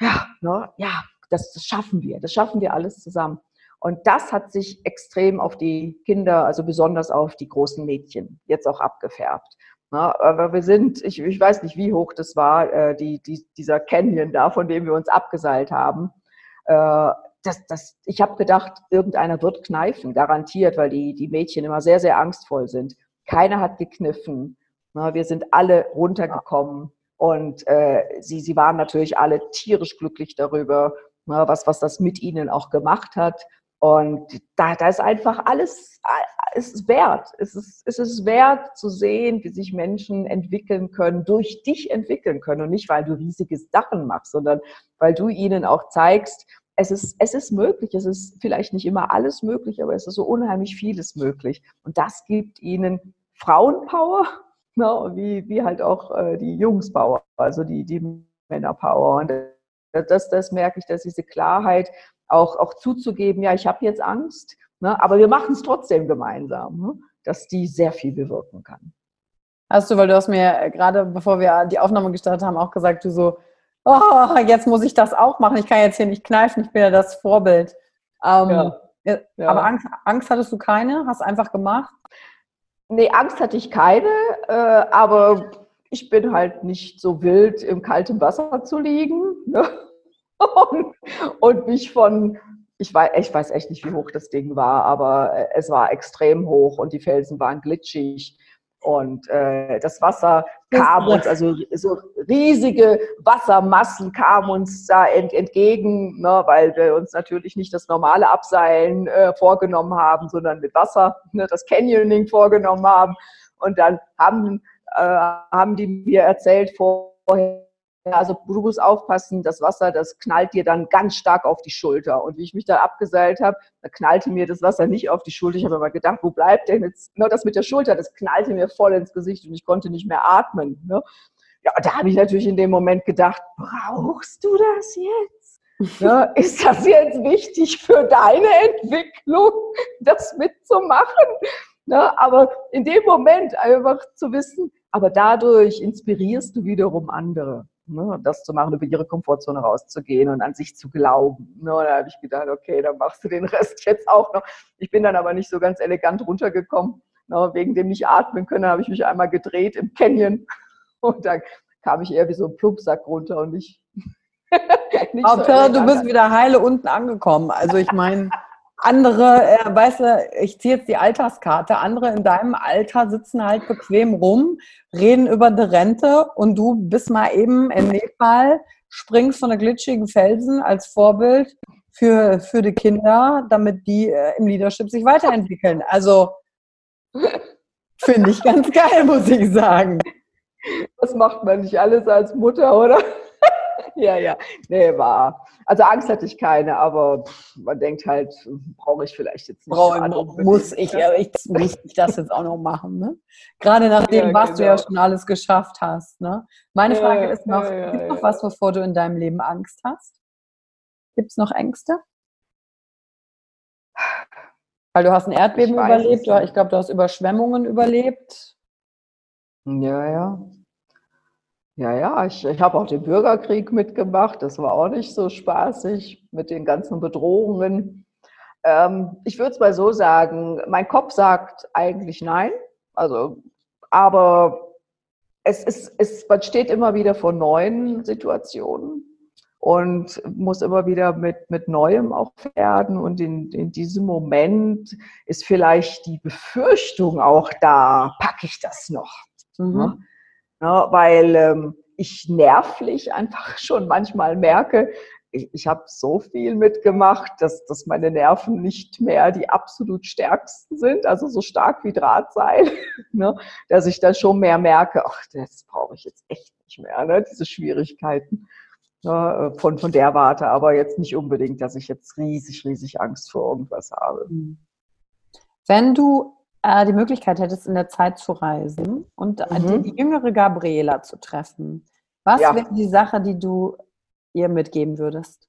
ja, ne, ja das, das schaffen wir, das schaffen wir alles zusammen. Und das hat sich extrem auf die Kinder, also besonders auf die großen Mädchen, jetzt auch abgefärbt. Na, aber wir sind, ich, ich weiß nicht, wie hoch das war, äh, die, die, dieser Canyon da, von dem wir uns abgeseilt haben. Äh, das, das, ich habe gedacht, irgendeiner wird kneifen, garantiert, weil die, die Mädchen immer sehr, sehr angstvoll sind. Keiner hat gekniffen. Na, wir sind alle runtergekommen und äh, sie, sie waren natürlich alle tierisch glücklich darüber, na, was, was das mit ihnen auch gemacht hat. Und da, da ist einfach alles, es ist wert. Es ist, es ist wert zu sehen, wie sich Menschen entwickeln können, durch dich entwickeln können. Und nicht, weil du riesige Sachen machst, sondern weil du ihnen auch zeigst, es ist, es ist möglich. Es ist vielleicht nicht immer alles möglich, aber es ist so unheimlich vieles möglich. Und das gibt ihnen Frauenpower, ne, wie, wie halt auch äh, die Jungspower, also die, die Männerpower. Und das, das merke ich, dass diese Klarheit, auch, auch zuzugeben, ja, ich habe jetzt Angst, ne, aber wir machen es trotzdem gemeinsam, ne, dass die sehr viel bewirken kann. Hast du, weil du hast mir äh, gerade, bevor wir die Aufnahme gestartet haben, auch gesagt, du so, oh, jetzt muss ich das auch machen, ich kann jetzt hier nicht kneifen, ich bin ja das Vorbild. Ähm, ja. Ja. Aber Angst, Angst hattest du keine? Hast einfach gemacht? Nee, Angst hatte ich keine, äh, aber ich bin halt nicht so wild, im kalten Wasser zu liegen. Ne? und, und mich von, ich weiß, ich weiß echt nicht, wie hoch das Ding war, aber äh, es war extrem hoch und die Felsen waren glitschig. Und äh, das Wasser kam uns, also so riesige Wassermassen kamen uns da ent, entgegen, ne, weil wir uns natürlich nicht das normale Abseilen äh, vorgenommen haben, sondern mit Wasser ne, das Canyoning vorgenommen haben. Und dann haben, äh, haben die mir erzählt vorher, also du musst aufpassen, das Wasser, das knallt dir dann ganz stark auf die Schulter. Und wie ich mich da abgeseilt habe, da knallte mir das Wasser nicht auf die Schulter. Ich habe aber gedacht, wo bleibt denn jetzt nur das mit der Schulter? Das knallte mir voll ins Gesicht und ich konnte nicht mehr atmen. Ne? Ja, da habe ich natürlich in dem Moment gedacht, brauchst du das jetzt? Ne? Ist das jetzt wichtig für deine Entwicklung, das mitzumachen? Ne? Aber in dem Moment einfach zu wissen, aber dadurch inspirierst du wiederum andere ne, das zu machen, über ihre Komfortzone rauszugehen und an sich zu glauben. Ne, da habe ich gedacht, okay, dann machst du den Rest jetzt auch noch. Ich bin dann aber nicht so ganz elegant runtergekommen. Ne, wegen dem nicht atmen können, habe ich mich einmal gedreht im Canyon und dann kam ich eher wie so ein Plumpsack runter und nicht. nicht Hauptsache, so du bist wieder heile unten angekommen. Also ich meine andere, äh, weißt du, ich ziehe jetzt die Alterskarte, andere in deinem Alter sitzen halt bequem rum, reden über die Rente und du bist mal eben in Nepal, springst von der glitschigen Felsen als Vorbild für, für die Kinder, damit die äh, im Leadership sich weiterentwickeln. Also finde ich ganz geil, muss ich sagen. Das macht man nicht alles als Mutter, oder? ja, ja. Nee, war. Also Angst hatte ich keine, aber man denkt halt, brauche ich vielleicht jetzt nicht. Brauche, muss ich, ja, ich, muss ich das jetzt auch noch machen, ne? Gerade nachdem, ja, was genau. du ja genau. schon alles geschafft hast, ne? Meine Frage ja, ist noch, ja, gibt es noch was, wovor du in deinem Leben Angst hast? Gibt es noch Ängste? Weil du hast ein Erdbeben ich überlebt, ich glaube, du hast Überschwemmungen überlebt. Ja, ja. Ja, ja, ich, ich habe auch den Bürgerkrieg mitgemacht. Das war auch nicht so spaßig mit den ganzen Bedrohungen. Ähm, ich würde es mal so sagen, mein Kopf sagt eigentlich nein. Also, aber es, ist, es, man steht immer wieder vor neuen Situationen und muss immer wieder mit, mit Neuem auch werden. Und in, in diesem Moment ist vielleicht die Befürchtung auch da, packe ich das noch? Mhm. Ne? Weil ähm, ich nervlich einfach schon manchmal merke, ich, ich habe so viel mitgemacht, dass, dass meine Nerven nicht mehr die absolut stärksten sind, also so stark wie Drahtseil, ne, dass ich dann schon mehr merke, ach, das brauche ich jetzt echt nicht mehr, ne, diese Schwierigkeiten ne, von, von der Warte, aber jetzt nicht unbedingt, dass ich jetzt riesig, riesig Angst vor irgendwas habe. Wenn du äh, die Möglichkeit hättest, in der Zeit zu reisen und mhm. die, die, jüngere Gabriela zu treffen, was ja. wäre die Sache, die du ihr mitgeben würdest?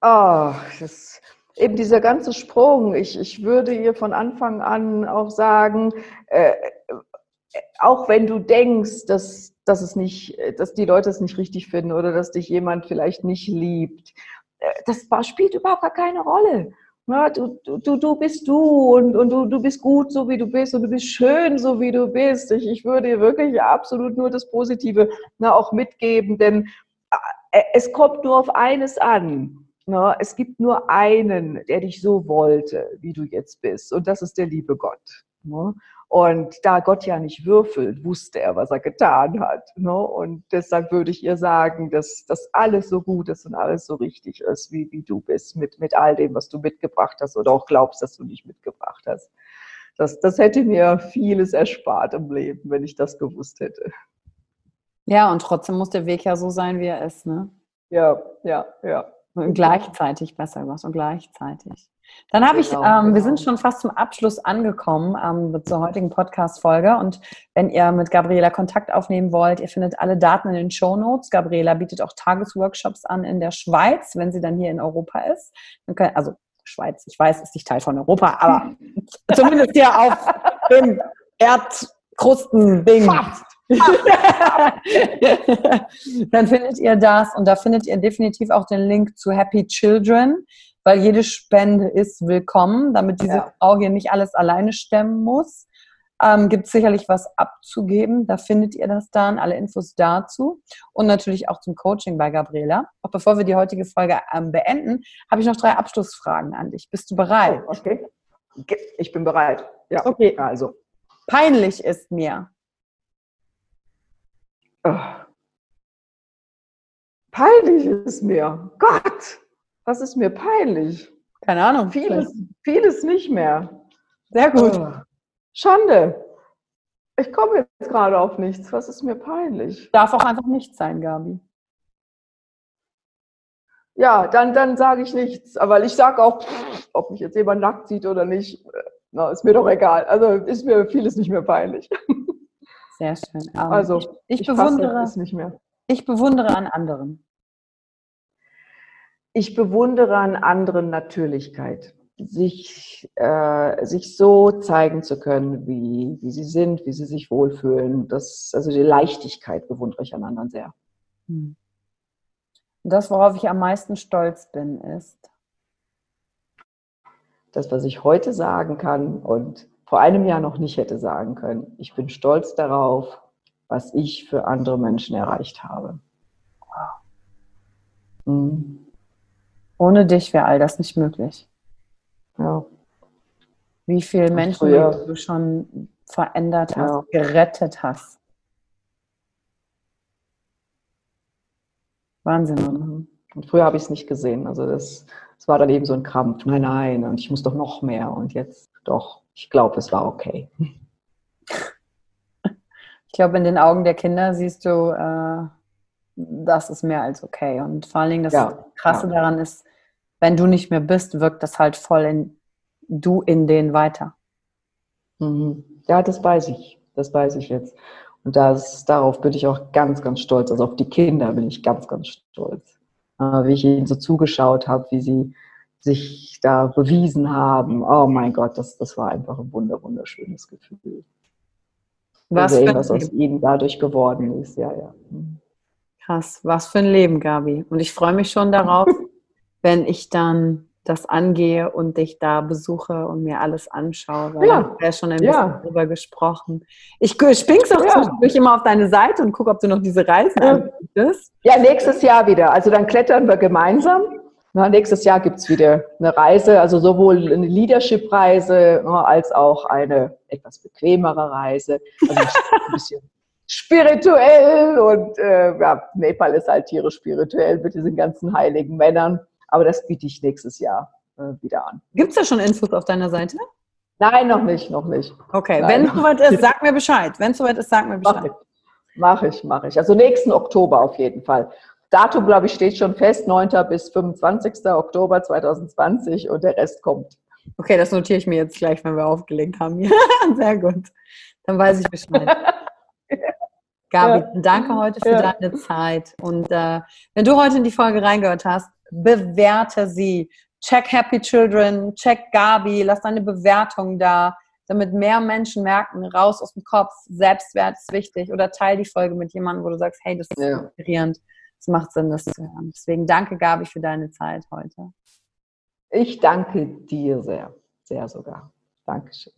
Oh, das eben dieser ganze Sprung. Ich, ich würde ihr von Anfang an auch sagen, äh, auch wenn du denkst, dass, dass, es nicht, dass die Leute es nicht richtig finden oder dass dich jemand vielleicht nicht liebt, äh, das spielt überhaupt gar keine Rolle. Ja, du, du, du bist du und, und du, du bist gut, so wie du bist und du bist schön, so wie du bist. Ich, ich würde dir wirklich absolut nur das Positive na, auch mitgeben, denn äh, es kommt nur auf eines an. Na, es gibt nur einen, der dich so wollte, wie du jetzt bist, und das ist der liebe Gott. Na? Und da Gott ja nicht würfelt, wusste er, was er getan hat. Ne? Und deshalb würde ich ihr sagen, dass das alles so gut ist und alles so richtig ist, wie, wie du bist, mit, mit all dem, was du mitgebracht hast oder auch glaubst, dass du nicht mitgebracht hast. Das, das hätte mir vieles erspart im Leben, wenn ich das gewusst hätte. Ja, und trotzdem muss der Weg ja so sein, wie er ist, ne? Ja, ja, ja. Gleichzeitig besser gemacht und gleichzeitig. Dann habe genau, ich, ähm, genau. wir sind schon fast zum Abschluss angekommen ähm, zur heutigen Podcast-Folge. Und wenn ihr mit Gabriela Kontakt aufnehmen wollt, ihr findet alle Daten in den Show Notes. Gabriela bietet auch Tagesworkshops an in der Schweiz, wenn sie dann hier in Europa ist. Könnt, also Schweiz, ich weiß, ist nicht Teil von Europa, aber zumindest hier auf dem Erdkrusten-Ding. dann findet ihr das und da findet ihr definitiv auch den Link zu Happy Children weil jede Spende ist willkommen, damit diese ja. Frau hier nicht alles alleine stemmen muss. Ähm, Gibt es sicherlich was abzugeben. Da findet ihr das dann, alle Infos dazu. Und natürlich auch zum Coaching bei Gabriela. Auch bevor wir die heutige Folge ähm, beenden, habe ich noch drei Abschlussfragen an dich. Bist du bereit? Oh, okay. Ich bin bereit. Ja. Okay. Also. Peinlich ist mir. Oh. Peinlich ist mir. Gott. Was ist mir peinlich? Keine Ahnung. Vieles, vieles nicht mehr. Sehr gut. Schande. Ich komme jetzt gerade auf nichts. Was ist mir peinlich? Darf auch einfach nichts sein, Gabi. Ja, dann, dann sage ich nichts. Aber ich sage auch, ob mich jetzt jemand nackt sieht oder nicht, na, ist mir doch egal. Also ist mir vieles nicht mehr peinlich. Sehr schön. Um, ähm, also ich, ich, ich bewundere es nicht mehr. Ich bewundere an anderen ich bewundere an anderen Natürlichkeit, sich, äh, sich so zeigen zu können, wie, wie sie sind, wie sie sich wohlfühlen. Das, also die Leichtigkeit bewundere ich an anderen sehr. Hm. Das, worauf ich am meisten stolz bin, ist? Das, was ich heute sagen kann und vor einem Jahr noch nicht hätte sagen können. Ich bin stolz darauf, was ich für andere Menschen erreicht habe. Wow. Hm. Ohne dich wäre all das nicht möglich. Ja. Wie viele Menschen du schon verändert hast, ja. gerettet hast. Wahnsinn? Mhm. Und früher habe ich es nicht gesehen. Also das, das war dann eben so ein Krampf. Nein, nein, und ich muss doch noch mehr. Und jetzt doch, ich glaube, es war okay. Ich glaube, in den Augen der Kinder siehst du, äh, das ist mehr als okay. Und vor allen Dingen das ja, Krasse ja. daran ist, wenn du nicht mehr bist, wirkt das halt voll in du in den weiter. Mhm. Ja, das weiß ich. Das weiß ich jetzt. Und das, darauf bin ich auch ganz, ganz stolz. Also auf die Kinder bin ich ganz, ganz stolz. Äh, wie ich ihnen so zugeschaut habe, wie sie sich da bewiesen haben. Oh mein Gott, das, das war einfach ein wunder, wunderschönes Gefühl. Was sehen, was aus ihnen dadurch geworden ist. Ja, ja. Mhm. Krass, was für ein Leben, Gabi. Und ich freue mich schon darauf, wenn ich dann das angehe und dich da besuche und mir alles anschaue. Weil ja. ja schon ein bisschen ja. drüber gesprochen. Ich spring's auch ja. zwischendurch immer auf deine Seite und gucke, ob du noch diese Reisen ja. anbietest. Ja, nächstes Jahr wieder. Also dann klettern wir gemeinsam. Na, nächstes Jahr gibt es wieder eine Reise, also sowohl eine Leadership-Reise als auch eine etwas bequemere Reise. Also ein bisschen spirituell und äh, ja, Nepal ist halt tierisch spirituell mit diesen ganzen heiligen Männern. Aber das biete ich nächstes Jahr äh, wieder an. Gibt es da schon Infos auf deiner Seite? Nein, noch nicht, noch nicht. Okay, Nein. wenn es soweit ist, sag mir Bescheid. Wenn es soweit ist, sag mir Bescheid. Mache ich, mache ich. Also nächsten Oktober auf jeden Fall. Datum, glaube ich, steht schon fest, 9. bis 25. Oktober 2020 und der Rest kommt. Okay, das notiere ich mir jetzt gleich, wenn wir aufgelegt haben. Sehr gut. Dann weiß ich Bescheid. Gabi, ja. danke heute für ja. deine Zeit. Und äh, wenn du heute in die Folge reingehört hast, bewerte sie. Check Happy Children, check Gabi, lass deine Bewertung da, damit mehr Menschen merken, raus aus dem Kopf, Selbstwert ist wichtig. Oder teil die Folge mit jemandem, wo du sagst, hey, das ist ja. inspirierend. Es macht Sinn, das zu hören. Deswegen danke, Gabi, für deine Zeit heute. Ich danke dir sehr, sehr sogar. Dankeschön.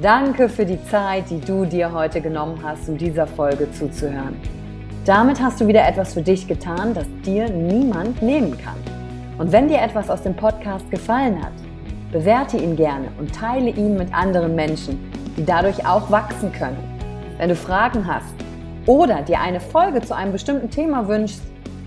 Danke für die Zeit, die du dir heute genommen hast, um dieser Folge zuzuhören. Damit hast du wieder etwas für dich getan, das dir niemand nehmen kann. Und wenn dir etwas aus dem Podcast gefallen hat, bewerte ihn gerne und teile ihn mit anderen Menschen, die dadurch auch wachsen können. Wenn du Fragen hast oder dir eine Folge zu einem bestimmten Thema wünschst,